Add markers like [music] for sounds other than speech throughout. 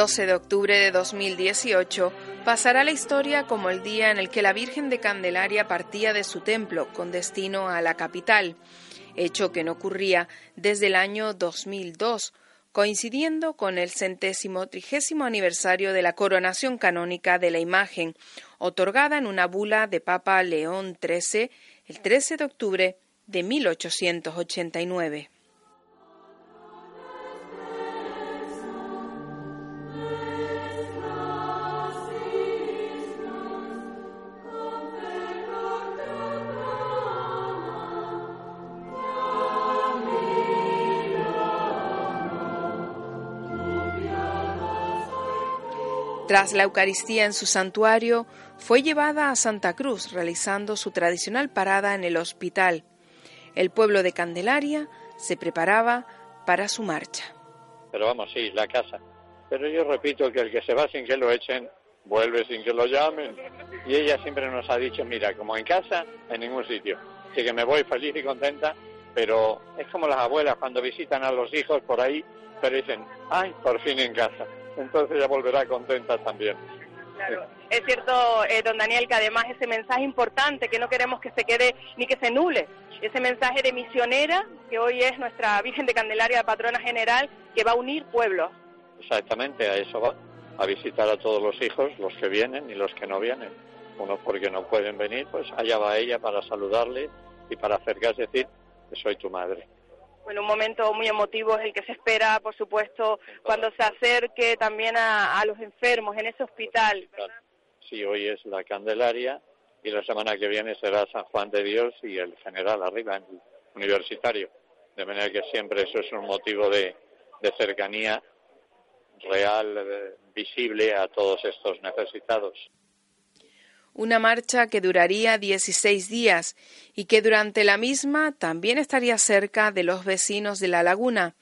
12 de octubre de 2018 pasará la historia como el día en el que la Virgen de Candelaria partía de su templo con destino a la capital, hecho que no ocurría desde el año 2002, coincidiendo con el centésimo trigésimo aniversario de la coronación canónica de la imagen, otorgada en una bula de Papa León XIII el 13 de octubre de 1889. Tras la Eucaristía en su santuario, fue llevada a Santa Cruz, realizando su tradicional parada en el hospital. El pueblo de Candelaria se preparaba para su marcha. Pero vamos, sí, la casa. Pero yo repito que el que se va sin que lo echen, vuelve sin que lo llamen. Y ella siempre nos ha dicho, mira, como en casa, en ningún sitio. Así que me voy feliz y contenta, pero es como las abuelas cuando visitan a los hijos por ahí, pero dicen, ay, por fin en casa entonces ella volverá contenta también. Claro. Es cierto, eh, don Daniel, que además ese mensaje importante, que no queremos que se quede ni que se nule, ese mensaje de misionera, que hoy es nuestra [laughs] Virgen de Candelaria, patrona general, que va a unir pueblos. Exactamente, a eso va, a visitar a todos los hijos, los que vienen y los que no vienen. Unos porque no pueden venir, pues allá va ella para saludarle y para acercarse y decir soy tu madre. Bueno, un momento muy emotivo es el que se espera, por supuesto, cuando se acerque también a, los enfermos en ese hospital. Sí, hoy es la Candelaria y la semana que viene será San Juan de Dios y el general arriba, en el universitario. De manera que siempre eso es un motivo de, cercanía real, eh, visible a todos estos necesitados una marcha que duraría 16 días y que durante la misma también estaría cerca de los vecinos de la laguna,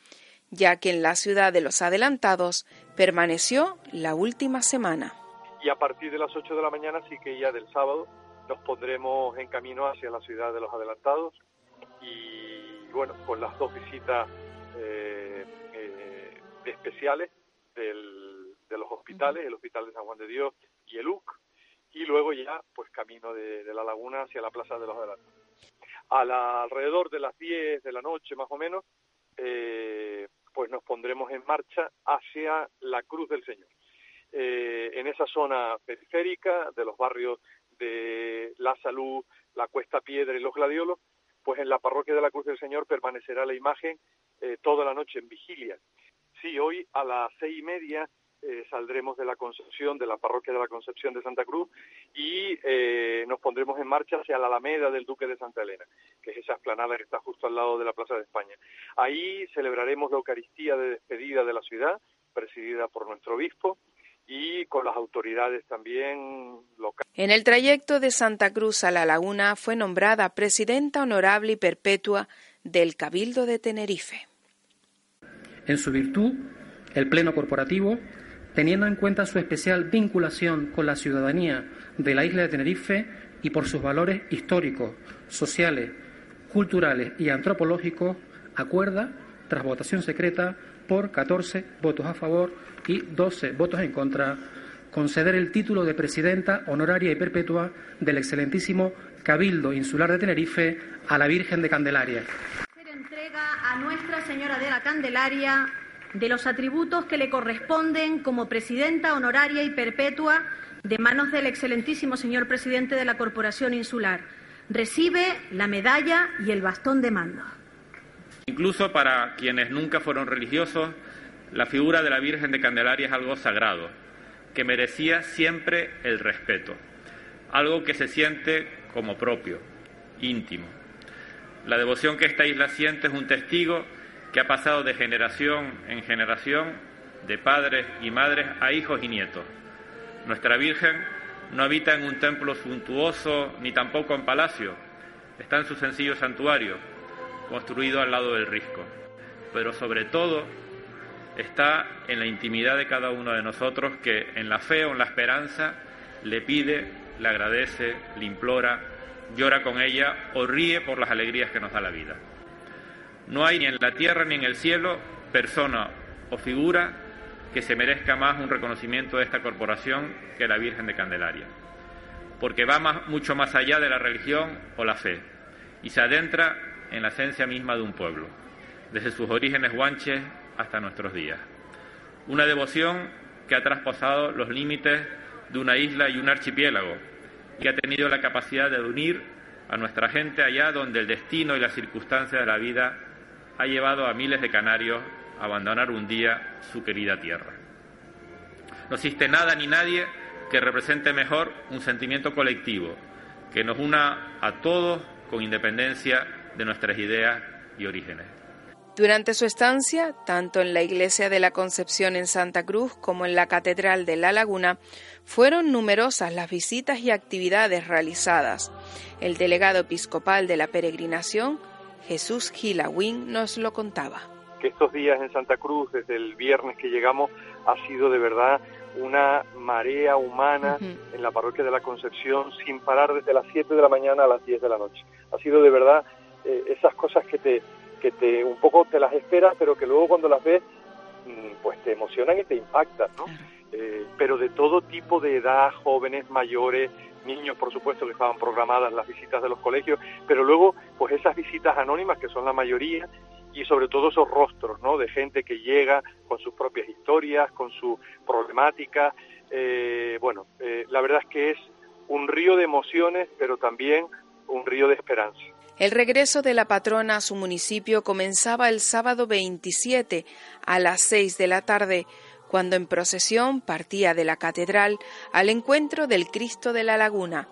ya que en la ciudad de los adelantados permaneció la última semana. Y a partir de las 8 de la mañana, sí que ya del sábado, nos pondremos en camino hacia la ciudad de los adelantados y bueno, con las dos visitas eh, eh, especiales de los hospitales, el Hospital de San Juan de Dios y el UC, y luego ya pues camino de, la laguna hacia la Plaza de los Adelantos. A alrededor de las 10 de la noche más o menos, eh, pues nos pondremos en marcha hacia la Cruz del Señor. Eh, en esa zona periférica de los barrios de La Salud, la Cuesta Piedra y los Gladiolos, pues en la parroquia de la Cruz del Señor permanecerá la imagen eh, toda la noche en vigilia. Sí, hoy a las seis y media eh, saldremos de la Concepción, de la parroquia de la Concepción de Santa Cruz, y eh, nos pondremos en marcha hacia la Alameda del Duque de Santa Elena, que es esa esplanada que está justo al lado de la Plaza de España. Ahí celebraremos la Eucaristía de despedida de la ciudad, presidida por nuestro obispo, y con las autoridades también locales. En el trayecto de Santa Cruz a la Laguna fue nombrada presidenta honorable y perpetua del Cabildo de Tenerife. En su virtud, el Pleno Corporativo teniendo en cuenta su especial vinculación con la ciudadanía de la isla de Tenerife y por sus valores históricos, sociales, culturales y antropológicos, acuerda, tras votación secreta, por 14 votos a favor y 12 votos en contra, conceder el título de presidenta honoraria y perpetua del excelentísimo Cabildo Insular de Tenerife a la Virgen de Candelaria. entrega a Nuestra Señora de la Candelaria de los atributos que le corresponden como presidenta honoraria y perpetua de manos del excelentísimo señor presidente de la Corporación Insular. Recibe la medalla y el bastón de mando. Incluso para quienes nunca fueron religiosos, la figura de la Virgen de Candelaria es algo sagrado, que merecía siempre el respeto, algo que se siente como propio, íntimo. La devoción que esta isla siente es un testigo que ha pasado de generación en generación, de padres y madres a hijos y nietos. Nuestra Virgen no habita en un templo suntuoso ni tampoco en palacio, está en su sencillo santuario, construido al lado del risco. Pero sobre todo está en la intimidad de cada uno de nosotros que en la fe o en la esperanza le pide, le agradece, le implora, llora con ella o ríe por las alegrías que nos da la vida. No hay ni en la tierra ni en el cielo persona o figura que se merezca más un reconocimiento de esta corporación que la Virgen de Candelaria, porque va mucho más allá de la religión o la fe y se adentra en la esencia misma de un pueblo, desde sus orígenes guanches hasta nuestros días. Una devoción que ha traspasado los límites de una isla y un archipiélago y ha tenido la capacidad de unir a nuestra gente allá donde el destino y las circunstancias de la vida ha llevado a miles de canarios a abandonar un día su querida tierra. No existe nada ni nadie que represente mejor un sentimiento colectivo, que nos una a todos con independencia de nuestras ideas y orígenes. Durante su estancia, tanto en la Iglesia de la Concepción en Santa Cruz como en la Catedral de La Laguna, fueron numerosas las visitas y actividades realizadas. El delegado episcopal de la peregrinación Jesús Gilawin nos lo contaba. Que estos días en Santa Cruz, desde el viernes que llegamos, ha sido de verdad una marea humana en la parroquia de la Concepción sin parar desde las 7 de la mañana a las 10 de la noche. Ha sido de verdad eh, esas cosas que te, que te un poco te las esperas, pero que luego cuando las ves, mm, pues te emocionan y te impactan, ¿no? Eh, pero de todo tipo de edad, jóvenes, mayores, niños, por supuesto, que estaban programadas las visitas de los colegios, pero luego, pues esas visitas anónimas, que son la mayoría, y sobre todo esos rostros, ¿no? De gente que llega con sus propias historias, con su problemática. Eh, bueno, eh, la verdad es que es un río de emociones, pero también un río de esperanza. El regreso de la patrona a su municipio comenzaba el sábado 27 a las 6 de la tarde cuando en procesión partía de la catedral al encuentro del Cristo de la Laguna,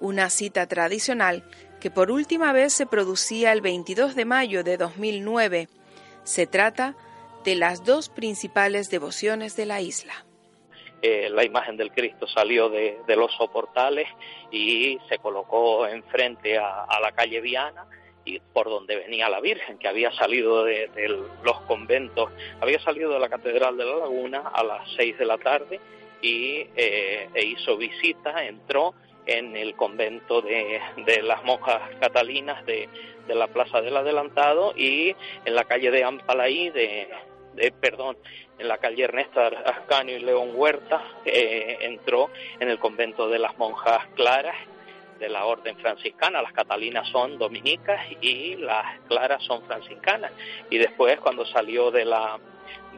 una cita tradicional que por última vez se producía el 22 de mayo de 2009. Se trata de las dos principales devociones de la isla. Eh, la imagen del Cristo salió de, los soportales y se colocó enfrente a, a la calle Viana y por donde venía la Virgen, que había salido de, los conventos, había salido de la Catedral de la Laguna a las seis de la tarde y eh, e hizo visita, entró en el convento de, las monjas catalinas de, la Plaza del Adelantado y en la calle de Ampalaí, de, perdón, en la calle Ernesto Ascanio y León Huerta, eh, entró en el convento de las monjas claras de la orden franciscana. Las catalinas son dominicas y las claras son franciscanas. Y después, cuando salió de la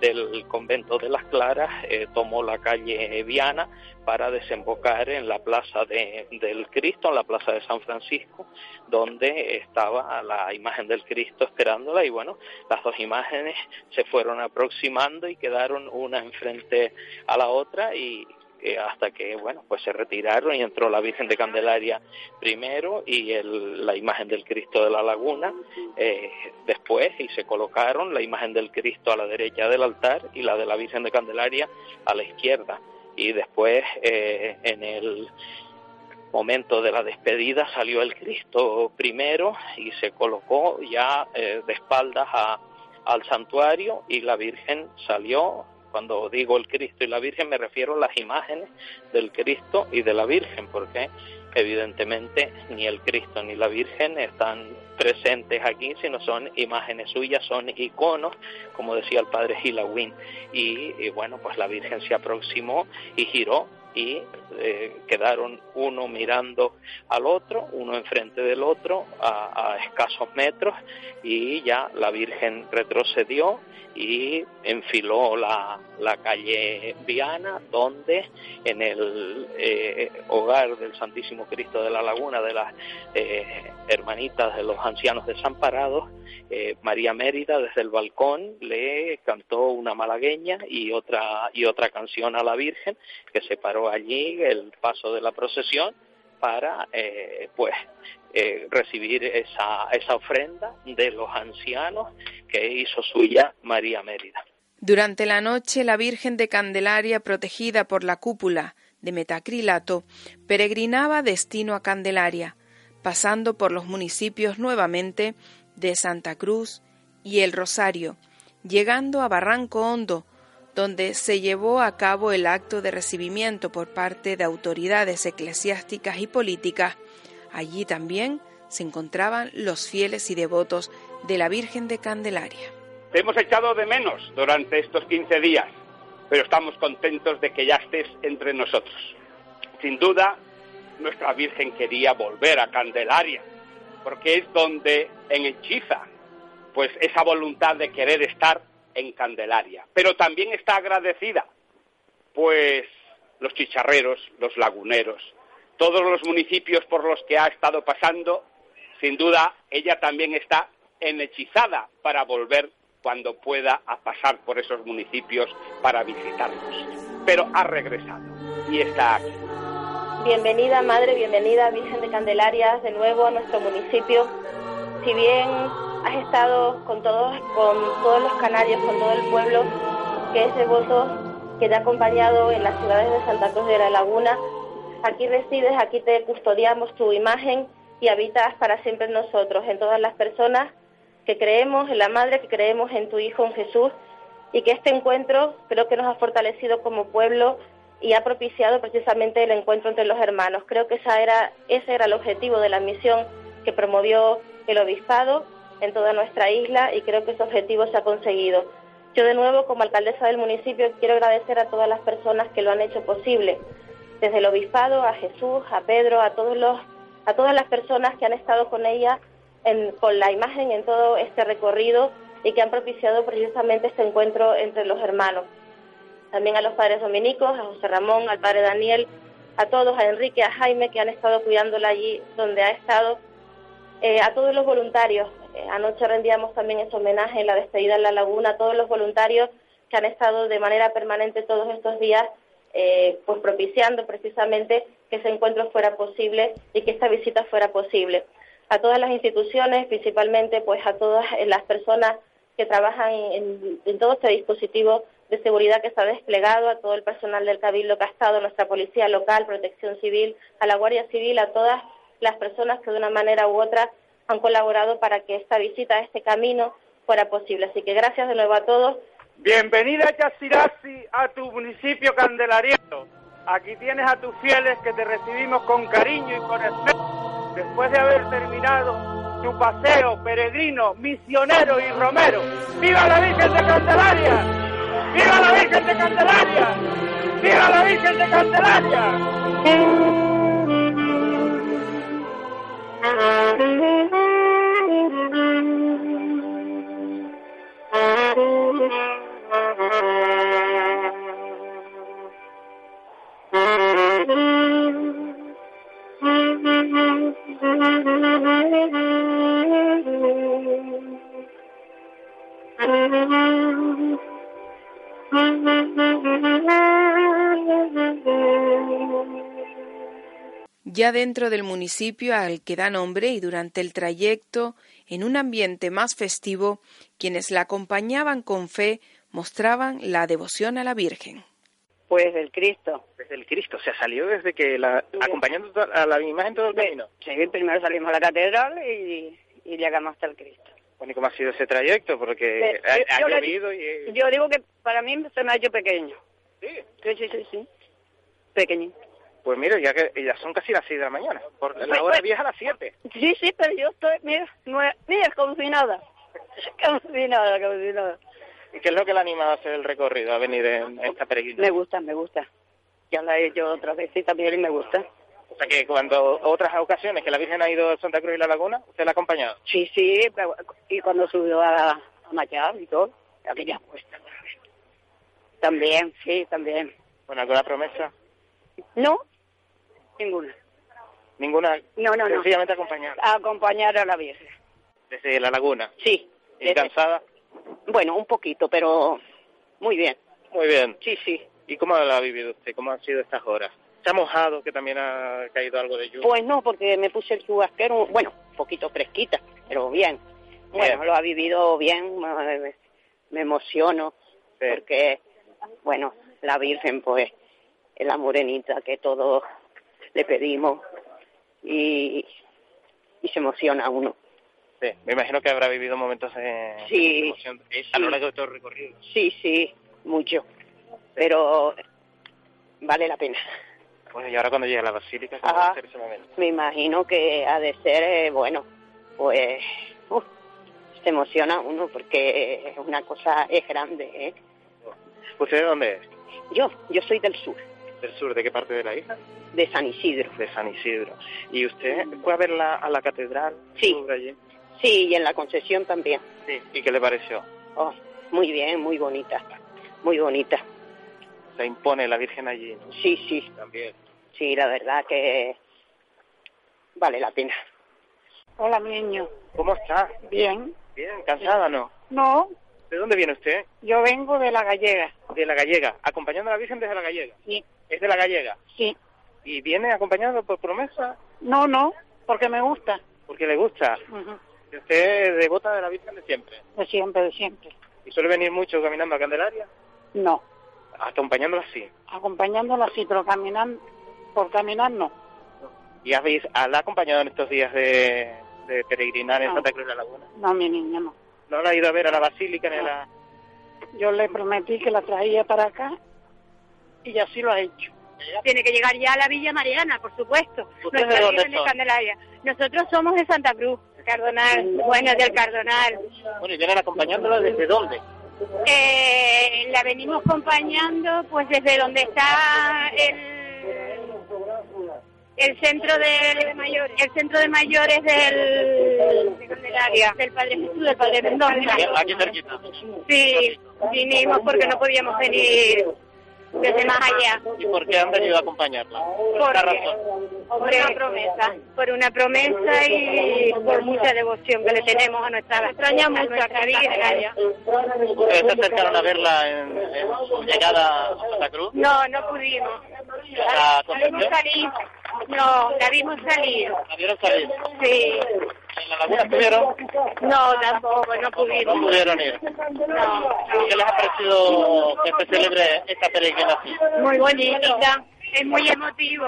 del convento de las Claras, eh, tomó la calle Viana para desembocar en la plaza de, del Cristo, en la plaza de San Francisco, donde estaba la imagen del Cristo esperándola y bueno, las dos imágenes se fueron aproximando y quedaron una enfrente a la otra y hasta que bueno pues se retiraron y entró la Virgen de Candelaria primero y la imagen del Cristo de la Laguna eh, después y se colocaron la imagen del Cristo a la derecha del altar y la de la Virgen de Candelaria a la izquierda. Y después eh, en el momento de la despedida salió el Cristo primero y se colocó ya eh, de espaldas al santuario y la Virgen salió cuando digo el Cristo y la Virgen me refiero a las imágenes del Cristo y de la Virgen, porque evidentemente ni el Cristo ni la Virgen están presentes aquí, sino son imágenes suyas, son iconos, como decía el padre Hilawin. Y, bueno, pues la Virgen se aproximó y giró y eh, quedaron uno mirando al otro, uno enfrente del otro a, a escasos metros y ya la Virgen retrocedió y enfiló la, la calle Viana, donde en el eh, hogar del Santísimo Cristo de la Laguna, de las eh, hermanitas de los ancianos desamparados, eh, María Mérida desde el balcón le cantó una malagueña y otra, y otra canción a la Virgen, que se paró allí el paso de la procesión para pues recibir esa, esa ofrenda de los ancianos que hizo suya María Mérida. Durante la noche, la Virgen de Candelaria, protegida por la cúpula de metacrilato, peregrinaba destino a Candelaria, pasando por los municipios nuevamente de Santa Cruz y El Rosario, llegando a Barranco Hondo, donde se llevó a cabo el acto de recibimiento por parte de autoridades eclesiásticas y políticas. Allí también se encontraban los fieles y devotos de la Virgen de Candelaria. Te hemos echado de menos durante estos 15 días, pero estamos contentos de que ya estés entre nosotros. Sin duda, nuestra Virgen quería volver a Candelaria, porque es donde enhechiza pues esa voluntad de querer estar en Candelaria. Pero también está agradecida, pues los chicharreros, los laguneros, todos los municipios por los que ha estado pasando, sin duda ella también está enhechizada para volver cuando pueda a pasar por esos municipios para visitarlos. Pero ha regresado y está aquí. Bienvenida Madre, bienvenida Virgen de Candelaria de nuevo a nuestro municipio. Si bien has estado con todos, con todos los canarios, con todo el pueblo que es devoto, que te ha acompañado en las ciudades de Santa Cruz de la Laguna, aquí resides, aquí te custodiamos tu imagen y habitas para siempre en nosotros, en todas las personas que creemos en la Madre, que creemos en tu Hijo, en Jesús, y que este encuentro creo que nos ha fortalecido como pueblo y ha propiciado precisamente el encuentro entre los hermanos. Creo que esa era, ese era el objetivo de la misión que promovió el Obispado en toda nuestra isla y creo que ese objetivo se ha conseguido. Yo de nuevo, como alcaldesa del municipio, quiero agradecer a todas las personas que lo han hecho posible, desde el Obispado, a Jesús, a Pedro, a, todos los, a todas las personas que han estado con ella con la imagen en todo este recorrido y que han propiciado precisamente este encuentro entre los hermanos. También a los padres dominicos, a José Ramón, al padre Daniel, a todos, a Enrique, a Jaime, que han estado cuidándola allí donde ha estado, eh, a todos los voluntarios. Eh, anoche rendíamos también ese homenaje en la despedida en la laguna, a todos los voluntarios que han estado de manera permanente todos estos días, eh, pues propiciando precisamente que ese encuentro fuera posible y que esta visita fuera posible a todas las instituciones, principalmente pues a todas las personas que trabajan en, todo este dispositivo de seguridad que está desplegado, a todo el personal del Cabildo que ha estado, nuestra policía local, protección civil, a la Guardia Civil, a todas las personas que de una manera u otra han colaborado para que esta visita, este camino, fuera posible. Así que gracias de nuevo a todos. Bienvenida Yasirasi a tu municipio candelariano. Aquí tienes a tus fieles que te recibimos con cariño y con esmero después de haber terminado su paseo peregrino, misionero y romero. ¡Viva la Virgen de Candelaria! ¡Viva la Virgen de Candelaria! ¡Viva la Virgen de Candelaria! Thank you. Ya dentro del municipio al que da nombre y durante el trayecto, en un ambiente más festivo, quienes la acompañaban con fe mostraban la devoción a la Virgen. Pues del Cristo. Desde el Cristo, o sea, salió desde que la, acompañando a la imagen todo el camino. Sí, primero salimos a la catedral y, llegamos hasta el Cristo. Bueno, ¿y cómo ha sido ese trayecto? Porque ha, yo, llovido y... Yo digo que para mí se me ha hecho pequeño. ¿Sí? Sí, sí, sí, sí. Pequeñito. Pues mira, ya que ya son casi las 6 de la mañana. Por la hora vieja a las 7. Sí, sí, pero yo estoy, mira, mira, como [laughs] si nada. Como si nada, como si nada. ¿Y qué es lo que le anima a hacer el recorrido, a venir en esta peregrina? Me gusta, me gusta. Ya la he hecho otra vez y también me gusta. O sea que cuando otras ocasiones que la Virgen ha ido a Santa Cruz y la Laguna, ¿usted la ha acompañado? Sí, sí, y cuando subió a, a y todo. aquella puesta. También, sí, también. Bueno, ¿alguna promesa? No, ninguna. Ninguna. No, no, no. Sencillamente acompañar. Acompañar a la Virgen. Desde la laguna. Sí. ¿Y desde- cansada? Bueno, un poquito, pero muy bien. Muy bien. Sí, sí. ¿Y cómo la ha vivido usted? ¿Cómo han sido estas horas? ¿Se ha mojado, que también ha caído algo de lluvia? Pues no, porque me puse el chubasquero, bueno, un poquito fresquita, pero bien. Bueno, Bien. lo ha vivido bien, me emociono, porque, bueno, la Virgen, pues, es la morenita que todos le pedimos y, y se emociona uno. Sí, me imagino que habrá vivido momentos de Sí, emoción eh, a lo largo de todo el recorrido. Sí, sí, mucho, pero vale la pena. Bueno, y ahora cuando llegue a la basílica, ¿cómo va Ajá. a ser ese momento? Me imagino que ha de ser, eh, bueno, pues uf, se emociona uno porque es una cosa es grande. ¿eh? ¿Usted de dónde es? Yo, yo soy del sur, ¿Del sur? ¿De qué parte de la isla? de San Isidro. De San Isidro. ¿Y usted fue a ver la, a la catedral? Sí. Allí? Sí, y en la concesión también. Sí. ¿Y qué le pareció? Oh, muy bien, muy bonita, muy bonita. Se impone la Virgen allí, ¿no? Sí, sí, También. sí, la verdad que vale la pena. Hola, mi niño. ¿Cómo está? Bien. Bien, ¿cansada no? No, ¿De dónde viene usted? yo vengo de la gallega. De la Gallega, acompañando a la Virgen desde la Gallega. Sí. ¿Es de la Gallega? Sí. ¿Y viene acompañado por promesa? No, no, porque me gusta. Porque le gusta. Ujú. ¿Y ¿Usted es devota de la Virgen de siempre? De siempre, de siempre. ¿Y suele venir mucho caminando a Candelaria? No, Acompañándola sí. acompañándola sí, pero caminar, por caminar no. ¿Y habéis, la ha acompañado en estos días de, de peregrinar en. Santa Cruz de la Laguna? No, mi niña, no. ¿No la ha ido a ver a la Basílica ni a la...? Yo le prometí que la traía para acá y así lo ha hecho. Tiene que llegar ya a la Villa Mariana, por supuesto. ¿Ustedes Nuestra de dónde? Candelaria. Nosotros somos de Santa Cruz, Cardonal, bueno, del Cardonal. Bueno, ¿y vienen acompañándola desde dónde? Eh, la venimos acompañando pues desde donde está el, el centro de mayores, el centro de mayores del de Candelaria, del Padre Jesús, del Padre Mendoza. Aquí cerquita. Sí, vinimos porque no podíamos venir desde más allá. ¿Y por qué han venido a acompañarla? ¿Por qué razón? Por una promesa, por una promesa y por mucha devoción que le tenemos a nuestra, extraña mucho a nuestra Virgen. ¿Ustedes se acercaron a verla en, en su llegada a Santa Cruz? No, no pudimos. ¿La Concepción? No, la vimos salir. ¿La vieron salir? Sí. ¿En la laguna estuvieron? No, tampoco, no pudimos. No pudieron ir. No. ¿Y ¿Qué les ha parecido que se celebre esta peregrinación? Muy bonita. Es muy emotivo.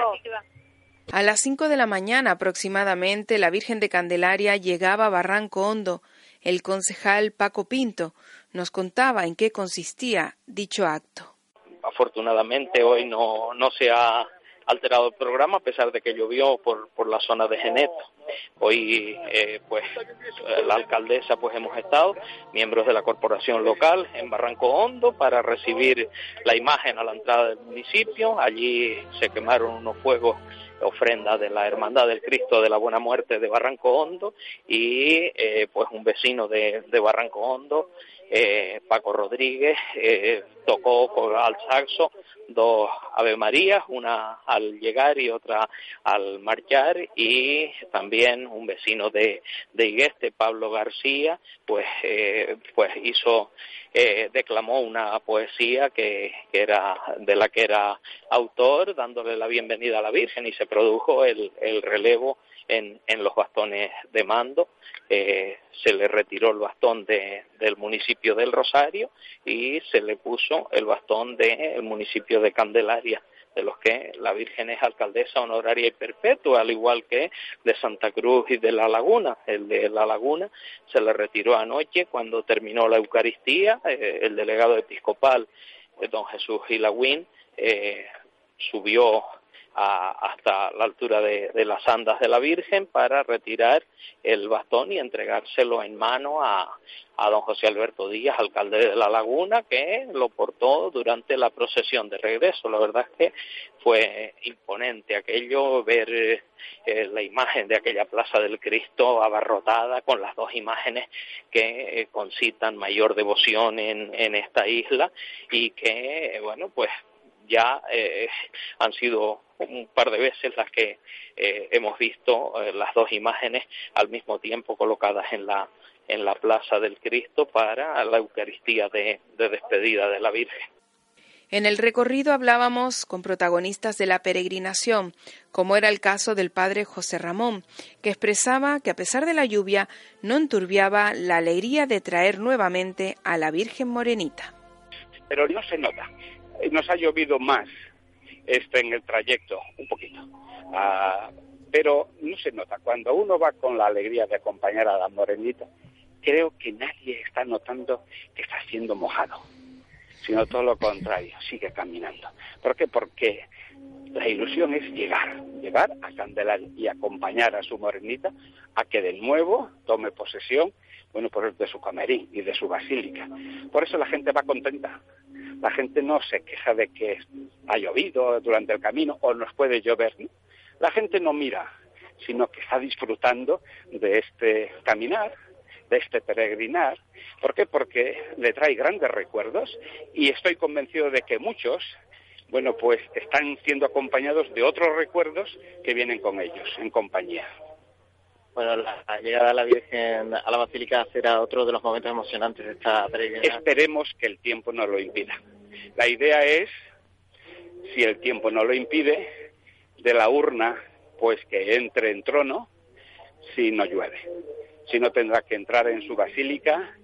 A las 5 de la mañana aproximadamente, la Virgen de Candelaria llegaba a Barranco Hondo. El concejal Paco Pinto nos contaba en qué consistía dicho acto. Afortunadamente hoy no, no se ha alterado el programa a pesar de que llovió por, por la zona de Geneto. Hoy, eh, pues, eh, la alcaldesa, pues, hemos estado, miembros de la corporación local en Barranco Hondo para recibir la imagen a la entrada del municipio. Allí se quemaron unos fuegos ofrenda de la Hermandad del Cristo de la Buena Muerte de Barranco Hondo y eh, pues un vecino de, de Barranco Hondo, eh, Paco Rodríguez, eh, tocó con, al saxo dos Ave Marías, una al llegar y otra al marchar y también un vecino de, de Igueste, Pablo García, pues, eh, pues hizo eh, declamó una poesía que, que era de la que era autor, dándole la bienvenida a la Virgen y se produjo el, el relevo en, en los bastones de mando. Eh, se le retiró el bastón de, del municipio del Rosario y se le puso el bastón del municipio de Candelaria de los que la Virgen es alcaldesa honoraria y perpetua, al igual que de Santa Cruz y de La Laguna. El de La Laguna se le retiró anoche cuando terminó la Eucaristía. Eh, el delegado episcopal, eh, don Jesús Hilagüín, eh, subió hasta la altura de, las andas de la Virgen para retirar el bastón y entregárselo en mano a, a don José Alberto Díaz, alcalde de La Laguna, que lo portó durante la procesión de regreso. La verdad es que fue imponente aquello, ver eh, la imagen de aquella Plaza del Cristo abarrotada con las dos imágenes que eh, concitan mayor devoción en, en esta isla y que, bueno, pues ya eh, han sido un par de veces las que eh, hemos visto eh, las dos imágenes al mismo tiempo colocadas en la en la plaza del Cristo para la Eucaristía de, de despedida de la Virgen. En el recorrido hablábamos con protagonistas de la peregrinación, como era el caso del padre José Ramón, que expresaba que a pesar de la lluvia no enturbiaba la alegría de traer nuevamente a la Virgen Morenita. Pero no se nota, nos ha llovido más este en el trayecto, un poquito. Ah, pero no se nota. Cuando uno va con la alegría de acompañar a la morenita, creo que nadie está notando que está siendo mojado, sino todo lo contrario, sigue caminando. ¿Por qué? Porque la ilusión es llegar, llegar a Candelaria y acompañar a su morenita a que de nuevo tome posesión, bueno, pues de su camerín y de su basílica. Por eso la gente va contenta, la gente no se queja de que ha llovido durante el camino o nos puede llover. La gente no mira, sino que está disfrutando de este caminar, de este peregrinar. ¿Por qué? Porque le trae grandes recuerdos y estoy convencido de que muchos, bueno, pues están siendo acompañados de otros recuerdos que vienen con ellos, en compañía. Bueno, la llegada de la Virgen a la Basílica será otro de los momentos emocionantes de esta peregrinación. Esperemos que el tiempo no lo impida. La idea es, si el tiempo no lo impide, de la urna, pues que entre en trono si no llueve. Si no tendrá que entrar en su basílica,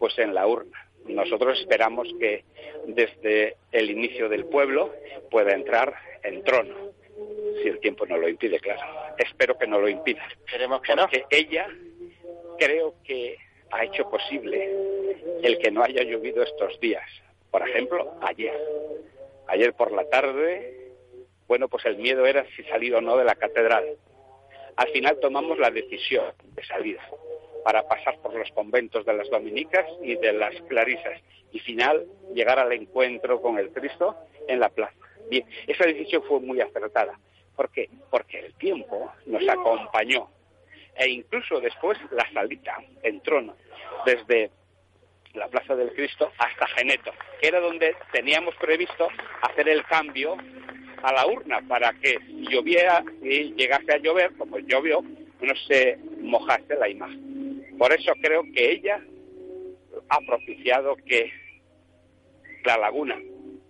pues en la urna. Nosotros esperamos que desde el inicio del pueblo pueda entrar en trono si el tiempo no lo impide, claro. Espero que no lo impida. Queremos que porque ella creo que ha hecho posible el que no haya llovido estos días. Por ejemplo, ayer. Ayer por la tarde, bueno, pues el miedo era si salir o no de la catedral. Al final tomamos la decisión de salir para pasar por los conventos de las dominicas y de las clarisas y final llegar al encuentro con el Cristo en la plaza. Bien, esa decisión fue muy acertada. ¿Por qué? Porque el tiempo nos acompañó e incluso después la salida en trono desde la Plaza del Cristo hasta Geneto, que era donde teníamos previsto hacer el cambio a la urna para que lloviera y llegase a llover, como llovió, no se mojase la imagen. Por eso creo que ella ha propiciado que la laguna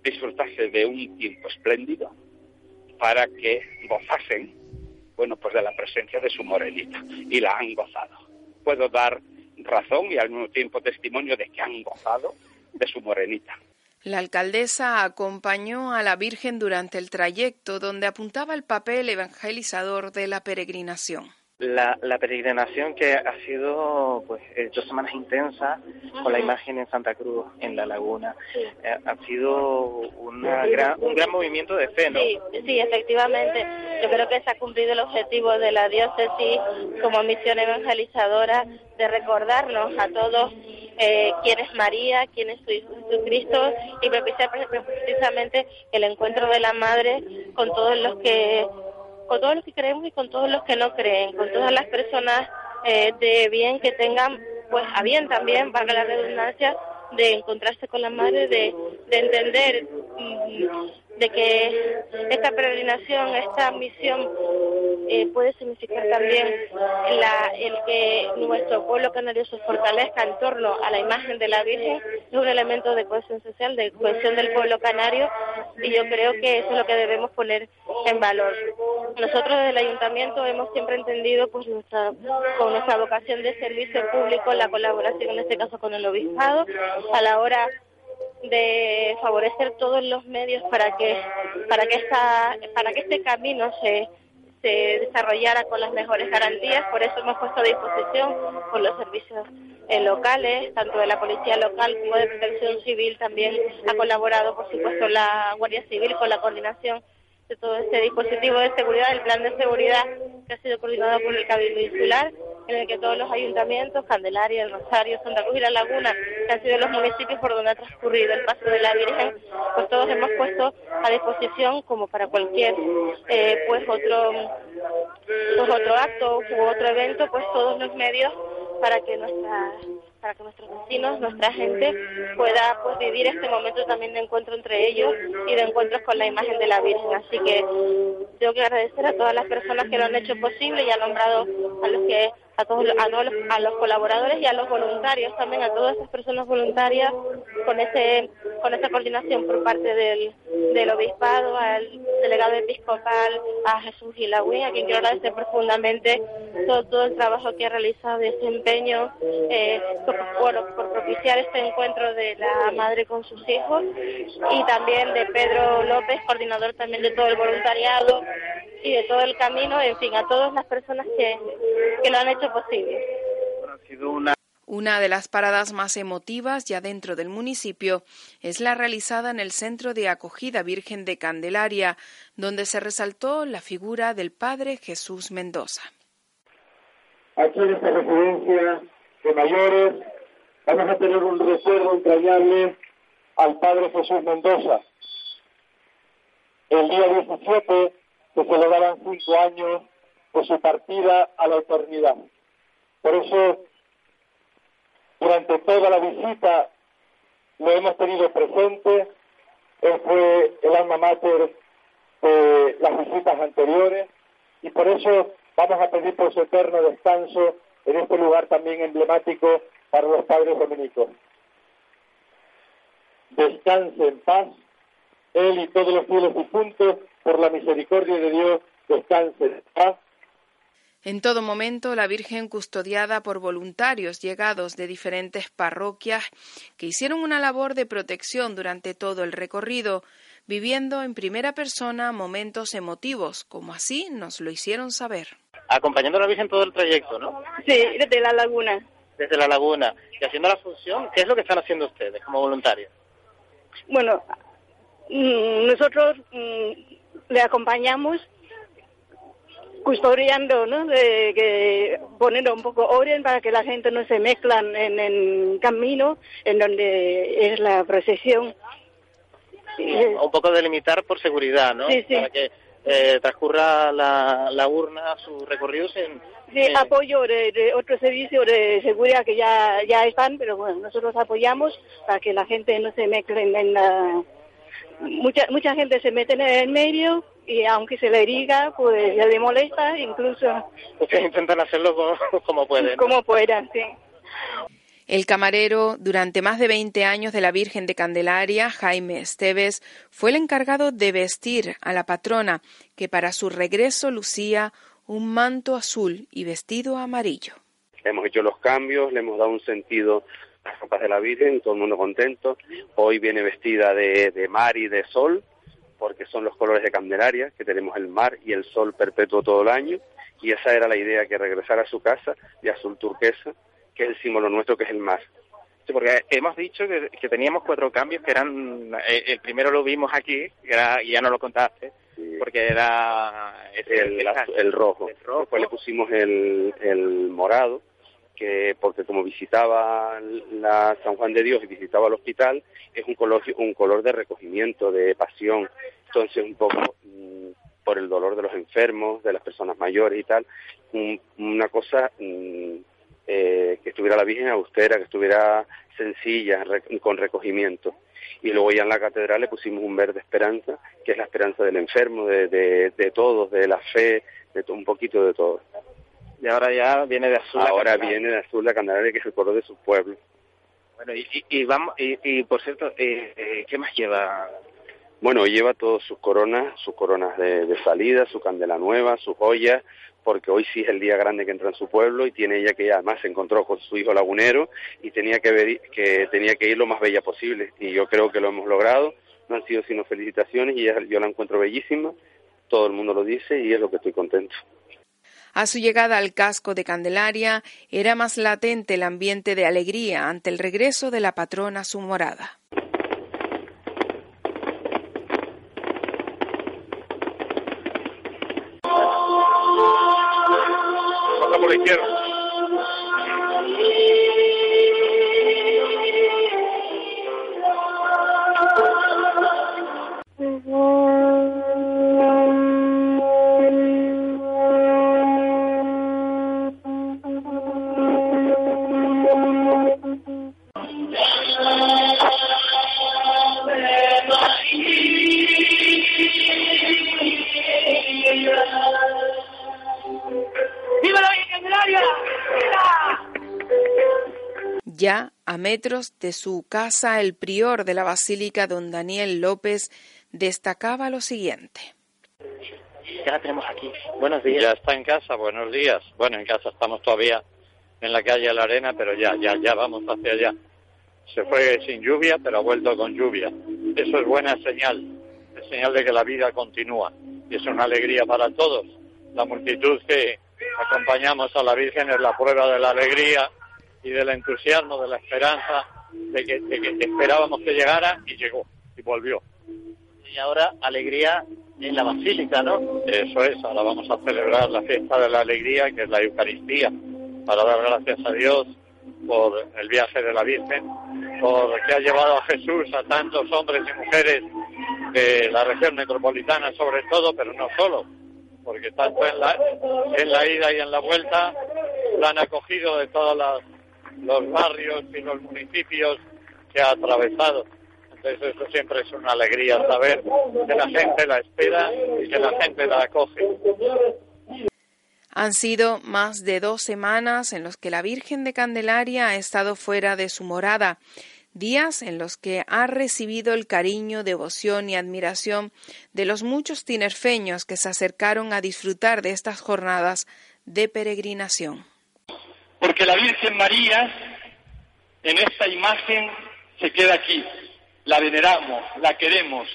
disfrutase de un tiempo espléndido para que gozasen, bueno, pues de la presencia de su morenita. Y la han gozado. Puedo dar razón y al mismo tiempo testimonio de que han gozado de su morenita. La alcaldesa acompañó a la Virgen durante el trayecto donde apuntaba el papel evangelizador de la peregrinación la, la, peregrinación que ha sido pues eh, dos semanas intensas con la imagen en Santa Cruz en la laguna. Eh, ha sido una gran, un gran movimiento de fe ¿no? Sí, sí efectivamente. Yo creo que se ha cumplido el objetivo de la diócesis como misión evangelizadora de recordarnos a todos eh, quién es María, quién es su Jesucristo y propiciar precisamente el encuentro de la Madre con todos los que con todos los que creemos y con todos los que no creen, con todas las personas eh, de bien que tengan, pues a bien también, valga la redundancia, de encontrarse con la madre, de, de entender mm, de que esta peregrinación, esta misión eh, puede significar también la, el que nuestro pueblo canario se fortalezca en torno a la imagen de la Virgen, es un elemento de cohesión social, de cohesión del pueblo canario y yo creo que eso es lo que debemos poner en valor. Nosotros desde el ayuntamiento hemos siempre entendido pues nuestra, con nuestra vocación de servicio público la colaboración en este caso con el obispado a la hora de favorecer todos los medios para que para que esta para que este camino se se desarrollara con las mejores garantías, por eso hemos puesto a disposición por los servicios eh, locales, tanto de la policía local como de protección civil, también ha colaborado, por supuesto, la Guardia Civil con la coordinación de todo este dispositivo de seguridad, el plan de seguridad que ha sido coordinado por el Cabildo Insular, en el que todos los ayuntamientos, Candelaria, El Rosario, Santa Cruz y La Laguna, que han sido los municipios por donde ha transcurrido el paso de la Virgen, pues todos hemos puesto a disposición, como para cualquier eh, pues otro pues otro acto u otro evento, pues todos los medios para que nuestra para que nuestros vecinos, nuestra gente pueda pues, vivir este momento también de encuentro entre ellos y de encuentros con la imagen de la Virgen. Así que tengo que agradecer a todas las personas que lo han hecho posible y ha nombrado a los que a todos, a todos los, a los colaboradores y a los voluntarios también a todas esas personas voluntarias con ese con esa coordinación por parte del, del obispado al delegado episcopal a Jesús Gilagüí a quien quiero agradecer profundamente todo, el trabajo que ha realizado de ese empeño eh, por, por propiciar este encuentro de la madre con sus hijos y también de Pedro López coordinador también de todo el voluntariado y de todo el camino en fin a todas las personas que, que lo han hecho posible. Una de las paradas más emotivas ya dentro del municipio es la realizada en el Centro de Acogida Virgen de Candelaria, donde se resaltó la figura del Padre Jesús Mendoza. Aquí en esta residencia de mayores vamos a tener un recuerdo entrañable al Padre Jesús Mendoza. El día 17 se celebraban cinco años de su partida a la eternidad. Por eso, durante toda la visita lo hemos tenido presente. Él fue el alma mater de las visitas anteriores y por eso vamos a pedir por su eterno descanso en este lugar también emblemático para los padres dominicos. Descanse en paz, él y todos los fieles difuntos, por la misericordia de Dios, descanse en paz en todo momento, la Virgen custodiada por voluntarios llegados de diferentes parroquias que hicieron una labor de protección durante todo el recorrido, viviendo en primera persona momentos emotivos, como así nos lo hicieron saber. Acompañando a la Virgen todo el trayecto, ¿no? Sí, desde la laguna. Desde la laguna. Y haciendo la función, ¿qué es lo que están haciendo ustedes como voluntarios? Bueno, mm, nosotros mm, le acompañamos custodiando, ¿no? De que poner un poco orden para que la gente no se mezclan en el camino en donde es la procesión. un poco delimitar por seguridad, ¿no? Sí, sí. Para que eh, transcurra la, la urna sus recorridos en, Sí, apoyo de, de otro servicio de seguridad que ya, ya están, pero bueno, nosotros apoyamos para que la gente no se mezcle en la... Mucha, mucha gente se mete en el medio y aunque se le diga, pues ya le molesta, incluso... Ustedes intentan hacerlo como, como pueden. Como puedan, sí. El camarero, durante más de 20 años de la Virgen de Candelaria, Jaime Esteves, fue el encargado de vestir a la patrona, que para su regreso lucía un manto azul y vestido amarillo. Hemos hecho los cambios, le hemos dado un sentido a las ropas de la Virgen, todo el mundo contento. Hoy viene vestida de, de mar y de sol, porque son los colores de Candelaria, que tenemos el mar y el sol perpetuo todo el año, y esa era la idea, que regresara a su casa de azul turquesa, que es el símbolo nuestro, que es el mar. Sí, porque hemos dicho que, que teníamos cuatro cambios, que eran, eh, el primero lo vimos aquí, que era, y ya no lo contaste, porque era el, el- azul- el rojo. Después le pusimos el morado, que porque como visitaba la San Juan de Dios y visitaba el hospital, es un color, un color de recogimiento, de pasión. Entonces, un poco mm, por el dolor de los enfermos, de las personas mayores y tal, un- una cosa mm, eh, que estuviera la Virgen austera, que estuviera sencilla, re- con recogimiento. Y luego ya en la catedral le pusimos un verde esperanza, que es la esperanza del enfermo, de, de, de todos, de la fe, de un poquito de todo. Y ahora ya viene de azul. la Ahora Candelaria. viene de azul la Candelaria, que es el color de su pueblo. Bueno, y, y, y vamos, y, y por cierto, eh, eh, ¿qué más lleva? Bueno, lleva todas sus coronas, sus coronas de, de salida, su candela nueva, sus joyas, porque hoy sí es el día grande que entra en su pueblo y tiene ella que además se encontró con su hijo lagunero y tenía que ver, que tenía que ir lo más bella posible y yo creo que lo hemos logrado. No han sido sino felicitaciones y ella- yo la encuentro bellísima. Todo el mundo lo dice y es lo que estoy contento. A su llegada al casco de Candelaria era más latente el ambiente de alegría ante el regreso de la patrona a su morada. La izquierda. Metros de su casa, el prior de la Basílica, don Daniel López, destacaba lo siguiente. Ya la tenemos aquí. Buenos días. Ya está en casa, buenos días. Bueno, en casa estamos todavía en la calle de la Arena, pero ya, ya, ya vamos hacia allá. Se fue sin lluvia, pero ha vuelto con lluvia. Eso es buena señal, es señal de que la vida continúa. Y es una alegría para todos. La multitud que acompañamos a la Virgen es la prueba de la alegría y del entusiasmo, de la esperanza, de que, esperábamos que llegara y llegó, y volvió. Y ahora alegría en la Basílica, ¿no? Eso es, ahora vamos a celebrar la fiesta de la alegría, que es la Eucaristía, para dar gracias a Dios por el viaje de la Virgen, por que ha llevado a Jesús a tantos hombres y mujeres de la región metropolitana sobre todo, pero no solo, porque tanto en la, en la ida y en la vuelta la han acogido de todas las los barrios y los municipios que ha atravesado. Entonces eso siempre es una alegría saber que la gente la espera y que la gente la acoge. Han sido más de dos semanas en los que la Virgen de Candelaria ha estado fuera de su morada, días en los que ha recibido el cariño, devoción y admiración de los muchos tinerfeños que se acercaron a disfrutar de estas jornadas de peregrinación porque la Virgen María en esta imagen se queda aquí, la veneramos, la queremos,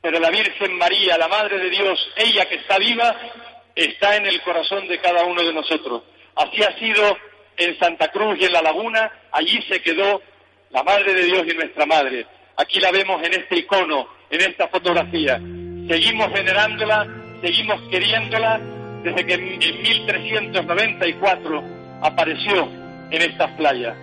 pero la Virgen María, la Madre de Dios, ella que está viva, está en el corazón de cada uno de nosotros. Así ha sido en Santa Cruz y en la Laguna, allí se quedó la Madre de Dios y nuestra Madre. Aquí la vemos en este icono, en esta fotografía. Seguimos venerándola, seguimos queriéndola desde que en 1394 apareció en estas playas.